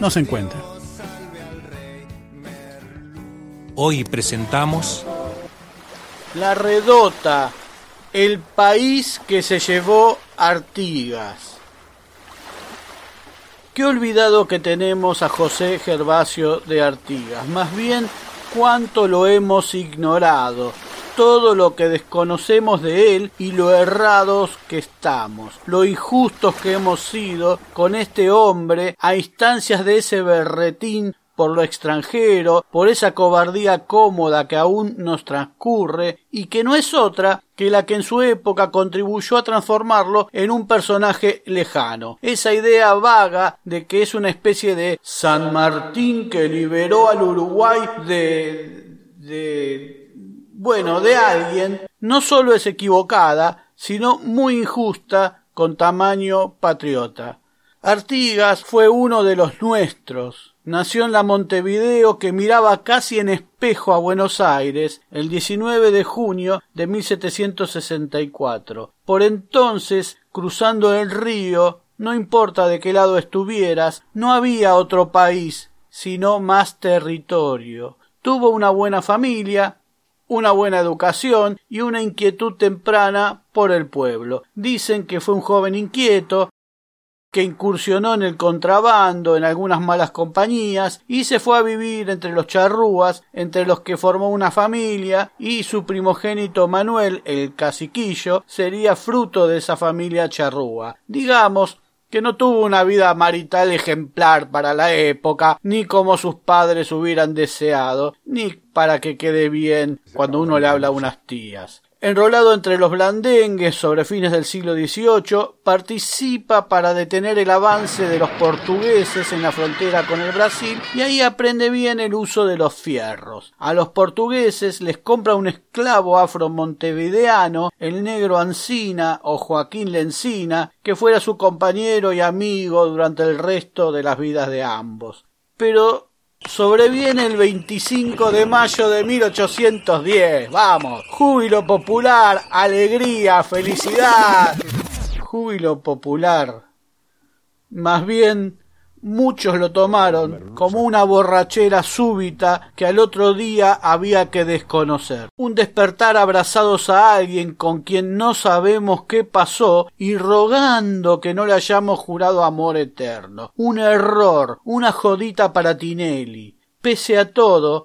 no se encuentra. Hoy presentamos La Redota, el país que se llevó Artigas. Qué olvidado que tenemos a José Gervasio de Artigas, más bien cuánto lo hemos ignorado, todo lo que desconocemos de él y lo errados que estamos, lo injustos que hemos sido con este hombre a instancias de ese berretín por lo extranjero, por esa cobardía cómoda que aún nos transcurre y que no es otra que la que en su época contribuyó a transformarlo en un personaje lejano. Esa idea vaga de que es una especie de San Martín que liberó al Uruguay de... de... bueno, de alguien, no solo es equivocada, sino muy injusta con tamaño patriota. Artigas fue uno de los nuestros. Nació en la Montevideo que miraba casi en espejo a Buenos Aires el 19 de junio de 1764. Por entonces, cruzando el río, no importa de qué lado estuvieras, no había otro país, sino más territorio. Tuvo una buena familia, una buena educación y una inquietud temprana por el pueblo. Dicen que fue un joven inquieto, que incursionó en el contrabando, en algunas malas compañías, y se fue a vivir entre los charrúas, entre los que formó una familia, y su primogénito Manuel, el caciquillo, sería fruto de esa familia charrúa. Digamos que no tuvo una vida marital ejemplar para la época, ni como sus padres hubieran deseado, ni para que quede bien cuando uno le habla a unas tías. Enrolado entre los blandengues sobre fines del siglo XVIII, participa para detener el avance de los portugueses en la frontera con el Brasil y ahí aprende bien el uso de los fierros. A los portugueses les compra un esclavo afro-montevideano, el negro Ancina o Joaquín Lencina, que fuera su compañero y amigo durante el resto de las vidas de ambos. Pero Sobreviene el 25 de mayo de 1810. Vamos. Júbilo popular, alegría, felicidad. Júbilo popular. Más bien, muchos lo tomaron como una borrachera súbita que al otro día había que desconocer. Un despertar abrazados a alguien con quien no sabemos qué pasó y rogando que no le hayamos jurado amor eterno. Un error, una jodita para Tinelli. Pese a todo,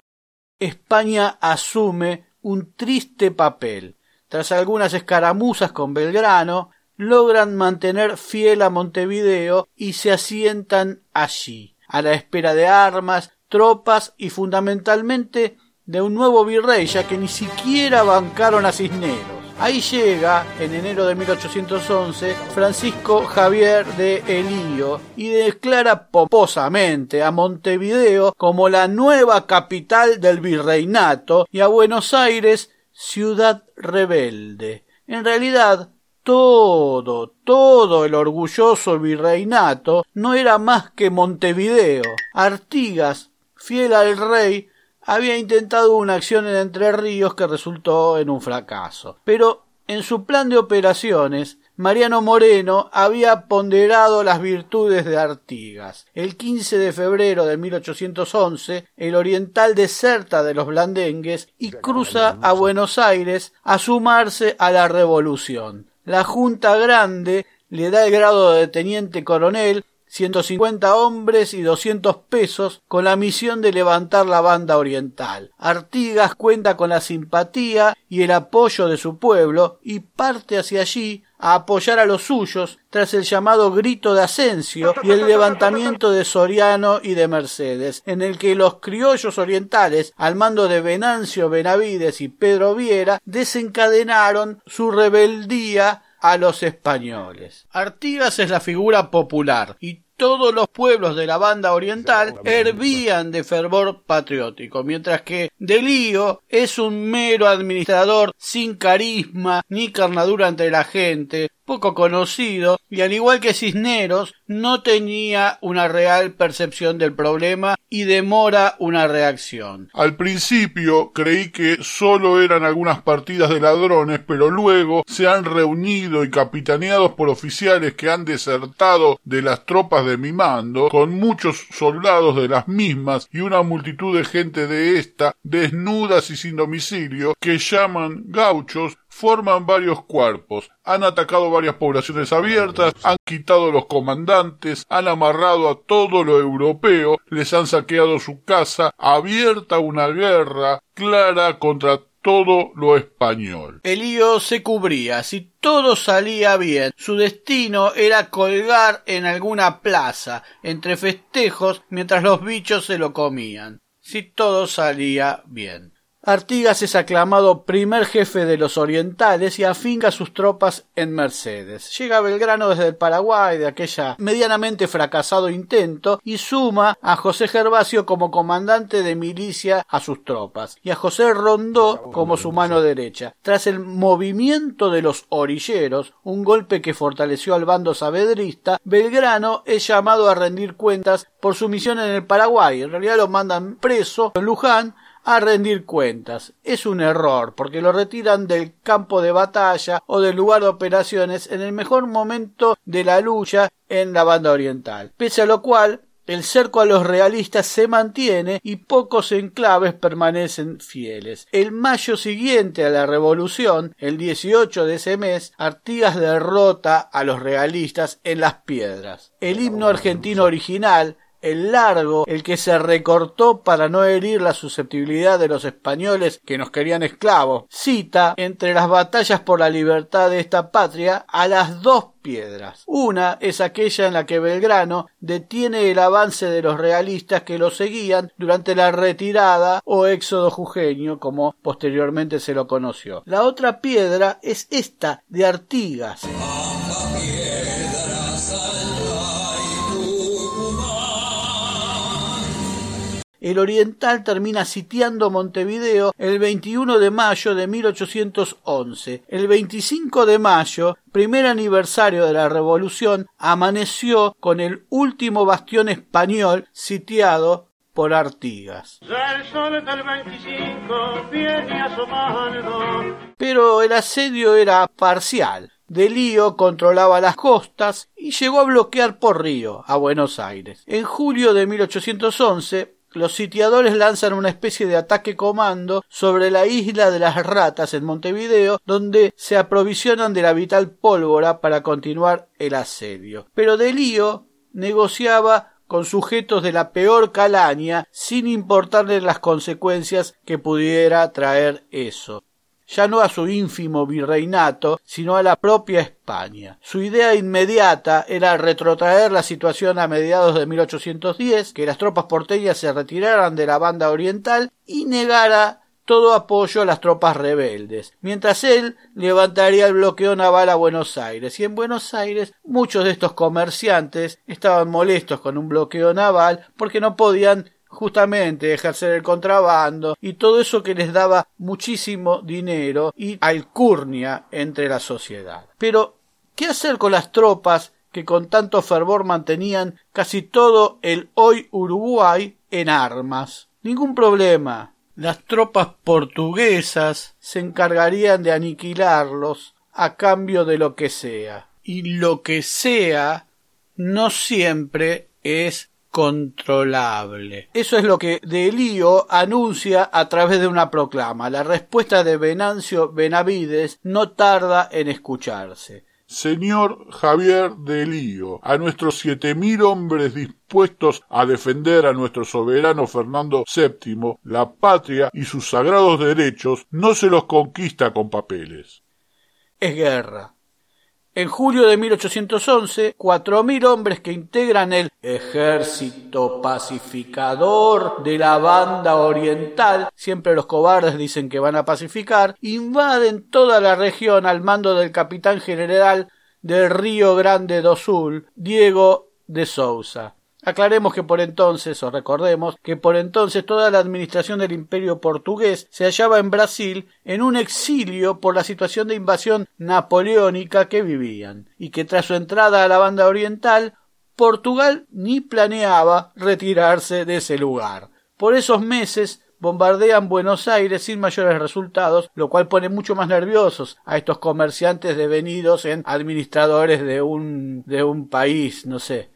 España asume un triste papel. Tras algunas escaramuzas con Belgrano, logran mantener fiel a Montevideo y se asientan allí, a la espera de armas, tropas y fundamentalmente de un nuevo virrey, ya que ni siquiera bancaron a Cisneros. Ahí llega, en enero de 1811, Francisco Javier de Elío y declara poposamente a Montevideo como la nueva capital del virreinato y a Buenos Aires ciudad rebelde. En realidad, todo, todo el orgulloso virreinato no era más que Montevideo. Artigas, fiel al rey, había intentado una acción en Entre Ríos que resultó en un fracaso. Pero en su plan de operaciones, Mariano Moreno había ponderado las virtudes de Artigas. El 15 de febrero de 1811, el oriental deserta de los blandengues y cruza a Buenos Aires a sumarse a la revolución. La Junta Grande le da el grado de teniente coronel 150 hombres y 200 pesos con la misión de levantar la banda oriental. Artigas cuenta con la simpatía y el apoyo de su pueblo y parte hacia allí a apoyar a los suyos tras el llamado grito de Asensio y el levantamiento de Soriano y de Mercedes, en el que los criollos orientales, al mando de Venancio Benavides y Pedro Viera, desencadenaron su rebeldía a los españoles. Artigas es la figura popular y todos los pueblos de la banda oriental hervían de fervor patriótico, mientras que Delío es un mero administrador sin carisma ni carnadura entre la gente, poco conocido y al igual que Cisneros no tenía una real percepción del problema y demora una reacción. Al principio creí que solo eran algunas partidas de ladrones, pero luego se han reunido y capitaneados por oficiales que han desertado de las tropas de mi mando, con muchos soldados de las mismas y una multitud de gente de esta, desnudas y sin domicilio, que llaman gauchos forman varios cuerpos, han atacado varias poblaciones abiertas, han quitado los comandantes, han amarrado a todo lo europeo, les han saqueado su casa, abierta una guerra clara contra todo lo español. Elío se cubría. Si todo salía bien, su destino era colgar en alguna plaza, entre festejos, mientras los bichos se lo comían. Si todo salía bien. Artigas es aclamado primer jefe de los orientales y afinca sus tropas en Mercedes. Llega Belgrano desde el Paraguay de aquella medianamente fracasado intento y suma a José Gervasio como comandante de milicia a sus tropas y a José Rondó como su mano derecha. Tras el movimiento de los orilleros, un golpe que fortaleció al bando sabedrista, Belgrano es llamado a rendir cuentas por su misión en el Paraguay. En realidad lo mandan preso en Luján a rendir cuentas. Es un error, porque lo retiran del campo de batalla o del lugar de operaciones en el mejor momento de la lucha en la banda oriental. Pese a lo cual, el cerco a los realistas se mantiene y pocos enclaves permanecen fieles. El mayo siguiente a la revolución, el 18 de ese mes, Artigas derrota a los realistas en las piedras. El himno argentino original, el largo, el que se recortó para no herir la susceptibilidad de los españoles que nos querían esclavos, cita entre las batallas por la libertad de esta patria a las dos piedras. Una es aquella en la que Belgrano detiene el avance de los realistas que lo seguían durante la retirada o éxodo jujeño, como posteriormente se lo conoció. La otra piedra es esta de Artigas. El oriental termina sitiando Montevideo el 21 de mayo de 1811. El 25 de mayo, primer aniversario de la Revolución, amaneció con el último bastión español sitiado por Artigas. Pero el asedio era parcial. Delío controlaba las costas y llegó a bloquear por río a Buenos Aires. En julio de 1811 los sitiadores lanzan una especie de ataque comando sobre la isla de las ratas en Montevideo, donde se aprovisionan de la vital pólvora para continuar el asedio. Pero Delío negociaba con sujetos de la peor calaña sin importarle las consecuencias que pudiera traer eso. Ya no a su ínfimo virreinato, sino a la propia España. Su idea inmediata era retrotraer la situación a mediados de 1810, que las tropas porteñas se retiraran de la banda oriental y negara todo apoyo a las tropas rebeldes, mientras él levantaría el bloqueo naval a Buenos Aires. Y en Buenos Aires muchos de estos comerciantes estaban molestos con un bloqueo naval porque no podían justamente ejercer el contrabando y todo eso que les daba muchísimo dinero y alcurnia entre la sociedad. Pero, ¿qué hacer con las tropas que con tanto fervor mantenían casi todo el hoy Uruguay en armas? Ningún problema. Las tropas portuguesas se encargarían de aniquilarlos a cambio de lo que sea. Y lo que sea no siempre es controlable. Eso es lo que Delío anuncia a través de una proclama. La respuesta de Venancio Benavides no tarda en escucharse. Señor Javier de Lío, a nuestros siete mil hombres dispuestos a defender a nuestro soberano Fernando VII, la patria y sus sagrados derechos, no se los conquista con papeles. Es guerra. En julio de 1811, cuatro mil hombres que integran el ejército pacificador de la banda oriental, siempre los cobardes dicen que van a pacificar, invaden toda la región al mando del capitán general del Río Grande do Sul, Diego de Sousa. Aclaremos que por entonces, o recordemos, que por entonces toda la administración del imperio portugués se hallaba en Brasil en un exilio por la situación de invasión napoleónica que vivían, y que tras su entrada a la banda oriental, Portugal ni planeaba retirarse de ese lugar. Por esos meses bombardean Buenos Aires sin mayores resultados, lo cual pone mucho más nerviosos a estos comerciantes devenidos en administradores de un de un país, no sé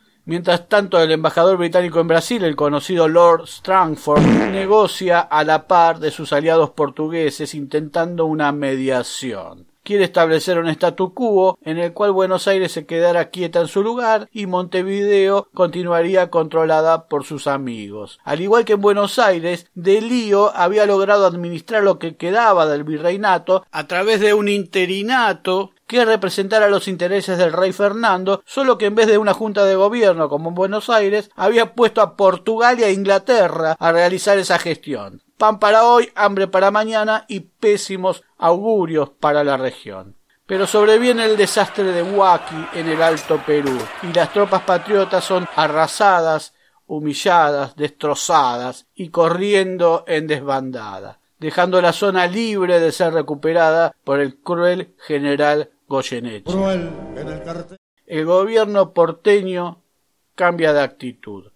Mientras tanto, el embajador británico en Brasil, el conocido Lord Strangford, negocia a la par de sus aliados portugueses intentando una mediación. Quiere establecer un statu quo en el cual Buenos Aires se quedara quieta en su lugar y Montevideo continuaría controlada por sus amigos. Al igual que en Buenos Aires, De Lío había logrado administrar lo que quedaba del virreinato a través de un interinato que representara los intereses del rey Fernando, solo que en vez de una junta de gobierno como en Buenos Aires, había puesto a Portugal y a Inglaterra a realizar esa gestión. Pan para hoy, hambre para mañana y pésimos augurios para la región. Pero sobreviene el desastre de Huaki en el Alto Perú y las tropas patriotas son arrasadas, humilladas, destrozadas y corriendo en desbandada, dejando la zona libre de ser recuperada por el cruel general Goyeneche. El gobierno porteño cambia de actitud,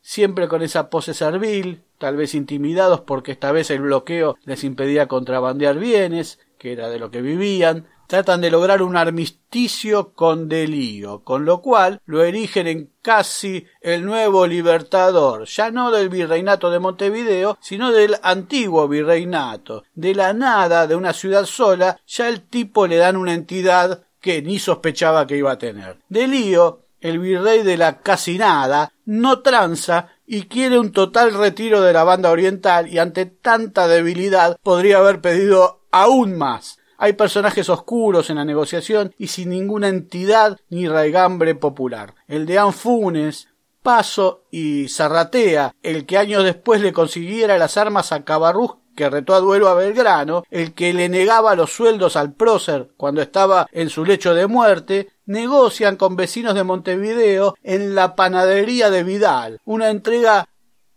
siempre con esa pose servil, tal vez intimidados porque esta vez el bloqueo les impedía contrabandear bienes, que era de lo que vivían, tratan de lograr un armisticio con Delío, con lo cual lo erigen en casi el nuevo libertador, ya no del virreinato de Montevideo, sino del antiguo virreinato. De la nada, de una ciudad sola, ya el tipo le dan una entidad que ni sospechaba que iba a tener. Delío, el virrey de la casi nada, no tranza y quiere un total retiro de la banda oriental y ante tanta debilidad podría haber pedido aún más Hay personajes oscuros en la negociación y sin ninguna entidad ni raigambre popular. El de Anfunes, Paso y Zarratea, el que años después le consiguiera las armas a Cabarrús que retó a duelo a Belgrano, el que le negaba los sueldos al prócer cuando estaba en su lecho de muerte, negocian con vecinos de Montevideo en la panadería de Vidal, una entrega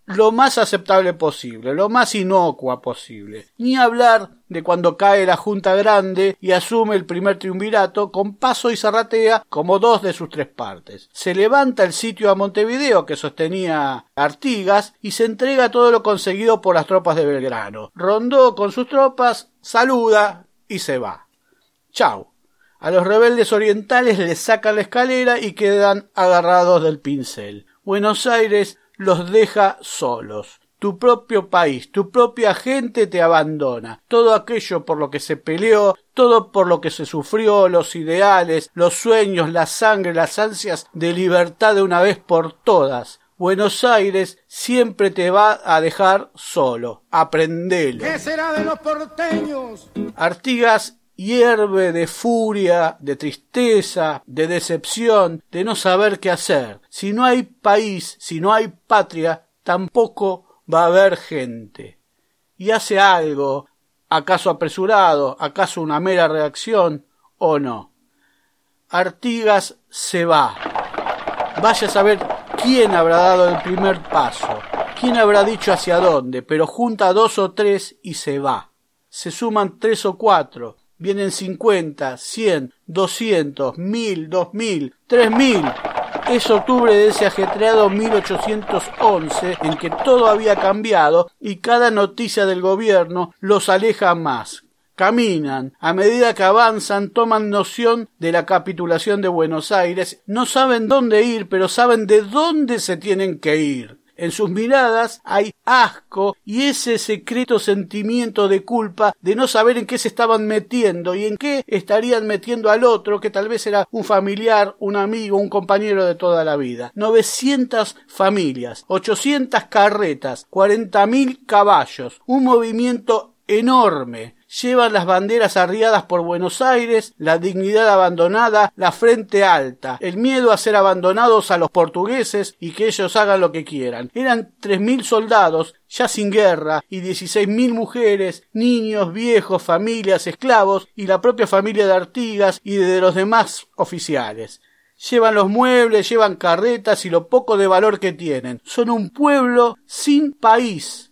lo más aceptable posible, lo más inocua posible. Ni hablar de cuando cae la Junta Grande y asume el primer triunvirato con Paso y Zarratea como dos de sus tres partes. Se levanta el sitio a Montevideo que sostenía Artigas y se entrega todo lo conseguido por las tropas de Belgrano. Rondó con sus tropas, saluda y se va. Chau. A los rebeldes orientales les sacan la escalera y quedan agarrados del pincel. Buenos Aires los deja solos. Tu propio país, tu propia gente te abandona. Todo aquello por lo que se peleó, todo por lo que se sufrió, los ideales, los sueños, la sangre, las ansias de libertad de una vez por todas. Buenos Aires siempre te va a dejar solo. Aprendelo. ¿Qué será de los porteños? Artigas hierve de furia, de tristeza, de decepción, de no saber qué hacer. Si no hay país, si no hay patria, tampoco va a haber gente. Y hace algo, acaso apresurado, acaso una mera reacción, o no. Artigas se va. Vaya a saber quién habrá dado el primer paso, quién habrá dicho hacia dónde, pero junta dos o tres y se va. Se suman tres o cuatro, vienen cincuenta, cien, doscientos, mil, dos mil, tres mil. Es octubre de ese ajetreado 1811 en que todo había cambiado y cada noticia del gobierno los aleja más. Caminan, a medida que avanzan toman noción de la capitulación de Buenos Aires, no saben dónde ir, pero saben de dónde se tienen que ir. En sus miradas hay asco y ese secreto sentimiento de culpa de no saber en qué se estaban metiendo y en qué estarían metiendo al otro que tal vez era un familiar, un amigo, un compañero de toda la vida. 900 familias, 800 carretas, cuarenta mil caballos, un movimiento enorme, llevan las banderas arriadas por Buenos Aires, la dignidad abandonada, la frente alta, el miedo a ser abandonados a los portugueses y que ellos hagan lo que quieran. Eran tres mil soldados ya sin guerra y dieciséis mil mujeres, niños, viejos, familias, esclavos y la propia familia de Artigas y de los demás oficiales. Llevan los muebles, llevan carretas y lo poco de valor que tienen. Son un pueblo sin país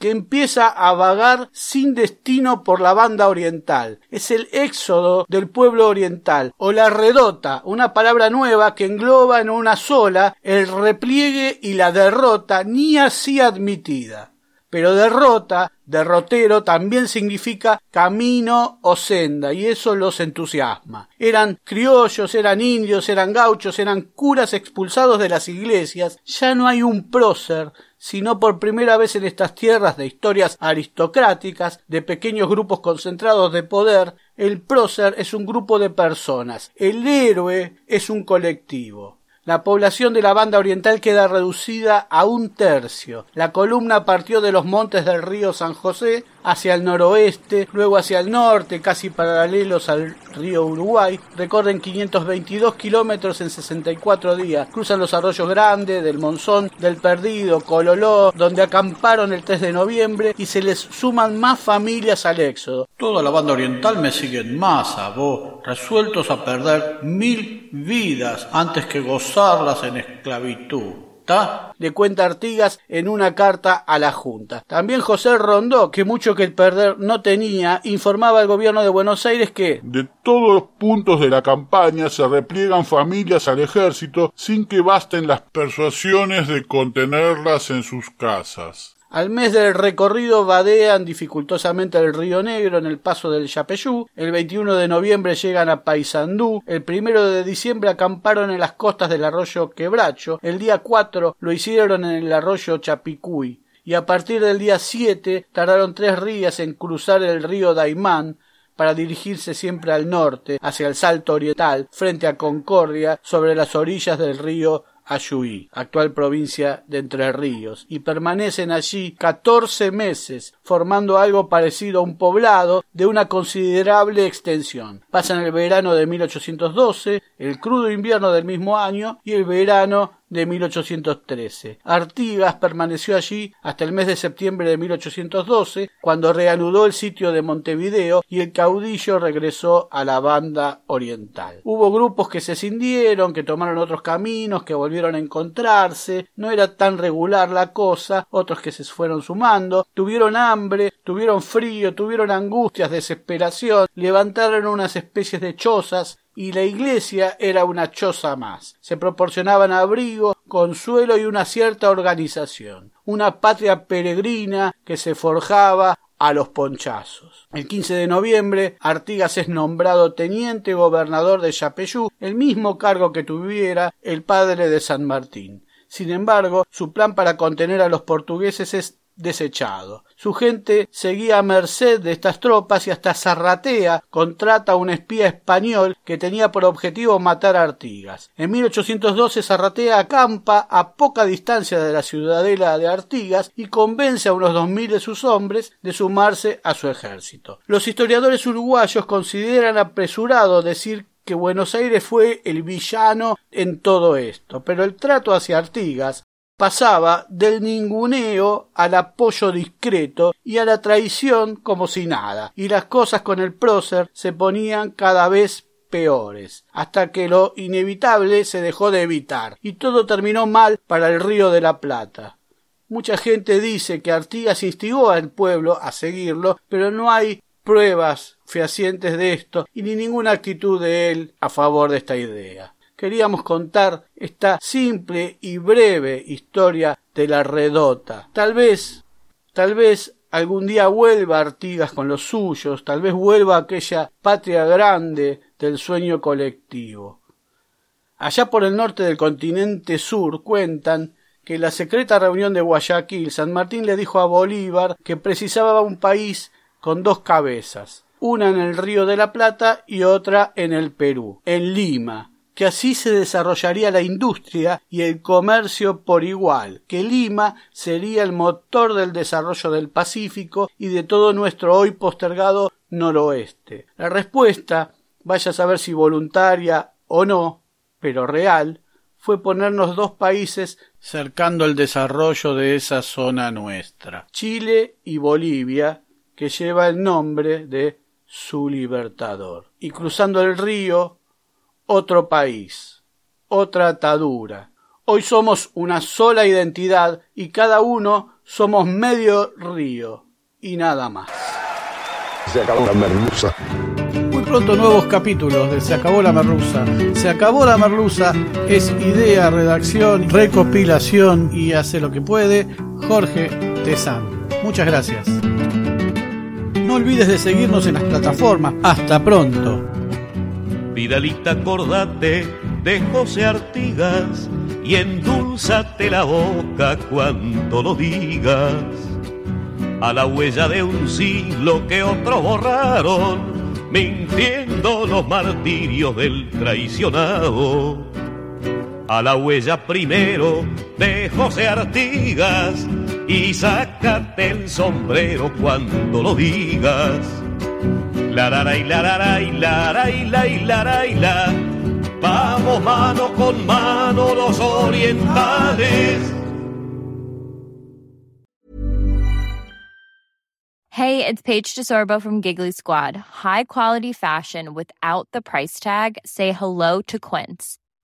que empieza a vagar sin destino por la banda oriental. Es el éxodo del pueblo oriental, o la redota, una palabra nueva que engloba en una sola el repliegue y la derrota ni así admitida. Pero derrota, derrotero, también significa camino o senda, y eso los entusiasma. Eran criollos, eran indios, eran gauchos, eran curas expulsados de las iglesias. Ya no hay un prócer, sino por primera vez en estas tierras de historias aristocráticas, de pequeños grupos concentrados de poder, el prócer es un grupo de personas, el héroe es un colectivo. La población de la banda oriental queda reducida a un tercio. La columna partió de los montes del río San José hacia el noroeste, luego hacia el norte, casi paralelos al río Uruguay. Recorren 522 kilómetros en 64 días. Cruzan los arroyos grandes, del Monzón, del Perdido, Cololó, donde acamparon el 3 de noviembre y se les suman más familias al éxodo. Toda la banda oriental me sigue en masa, vos, resueltos a perder mil vidas antes que gozarlas en esclavitud le cuenta Artigas en una carta a la Junta. También José Rondó, que mucho que perder no tenía, informaba al gobierno de Buenos Aires que de todos los puntos de la campaña se repliegan familias al ejército sin que basten las persuasiones de contenerlas en sus casas. Al mes del recorrido vadean dificultosamente el río Negro en el paso del Yapeyú. El 21 de noviembre llegan a Paysandú. El primero de diciembre acamparon en las costas del arroyo Quebracho. El día 4 lo hicieron en el arroyo Chapicuy. Y a partir del día 7 tardaron tres días en cruzar el río Daimán para dirigirse siempre al norte, hacia el Salto Oriental, frente a Concordia, sobre las orillas del río Actual provincia de Entre Ríos, y permanecen allí 14 meses, formando algo parecido a un poblado de una considerable extensión. Pasan el verano de 1812, el crudo invierno del mismo año y el verano de 1813. Artigas permaneció allí hasta el mes de septiembre de 1812, cuando reanudó el sitio de Montevideo y el caudillo regresó a la banda oriental. Hubo grupos que se cindieron, que tomaron otros caminos, que volvieron a encontrarse, no era tan regular la cosa, otros que se fueron sumando, tuvieron hambre, tuvieron frío, tuvieron angustias, desesperación, levantaron unas especies de chozas, y la iglesia era una choza más. Se proporcionaban abrigo, consuelo y una cierta organización. Una patria peregrina que se forjaba a los ponchazos. El 15 de noviembre, Artigas es nombrado teniente gobernador de Yapeyú, el mismo cargo que tuviera el padre de San Martín. Sin embargo, su plan para contener a los portugueses es desechado. Su gente seguía a merced de estas tropas y hasta Zarratea contrata a un espía español que tenía por objetivo matar a Artigas. En 1812 Zarratea acampa a poca distancia de la ciudadela de Artigas y convence a unos dos mil de sus hombres de sumarse a su ejército. Los historiadores uruguayos consideran apresurado decir que Buenos Aires fue el villano en todo esto, pero el trato hacia Artigas pasaba del ninguneo al apoyo discreto y a la traición como si nada, y las cosas con el prócer se ponían cada vez peores, hasta que lo inevitable se dejó de evitar, y todo terminó mal para el río de la Plata. Mucha gente dice que Artigas instigó al pueblo a seguirlo, pero no hay pruebas fehacientes de esto y ni ninguna actitud de él a favor de esta idea queríamos contar esta simple y breve historia de la redota. Tal vez, tal vez algún día vuelva Artigas con los suyos, tal vez vuelva aquella patria grande del sueño colectivo. Allá por el norte del continente sur cuentan que en la secreta reunión de Guayaquil San Martín le dijo a Bolívar que precisaba un país con dos cabezas, una en el río de la Plata y otra en el Perú, en Lima, que así se desarrollaría la industria y el comercio por igual, que Lima sería el motor del desarrollo del Pacífico y de todo nuestro hoy postergado noroeste. La respuesta, vaya a saber si voluntaria o no, pero real, fue ponernos dos países cercando el desarrollo de esa zona nuestra, Chile y Bolivia, que lleva el nombre de su libertador. Y cruzando el río, otro país, otra atadura. Hoy somos una sola identidad y cada uno somos medio río y nada más. Se acabó la merluza. Muy pronto nuevos capítulos de Se acabó la merluza. Se acabó la merluza es idea, redacción, recopilación y hace lo que puede Jorge Tezán. Muchas gracias. No olvides de seguirnos en las plataformas. Hasta pronto. Vidalita, acordate de José Artigas y endulzate la boca cuando lo digas. A la huella de un siglo que otros borraron, mintiendo los martirios del traicionado. A la huella primero de José Artigas y sácate el sombrero cuando lo digas la la la la y la la y la y la Vamos mano con mano los orientales. Hey, it's Paige DeSorbo from Giggly Squad. High quality fashion without the price tag. Say hello to Quince.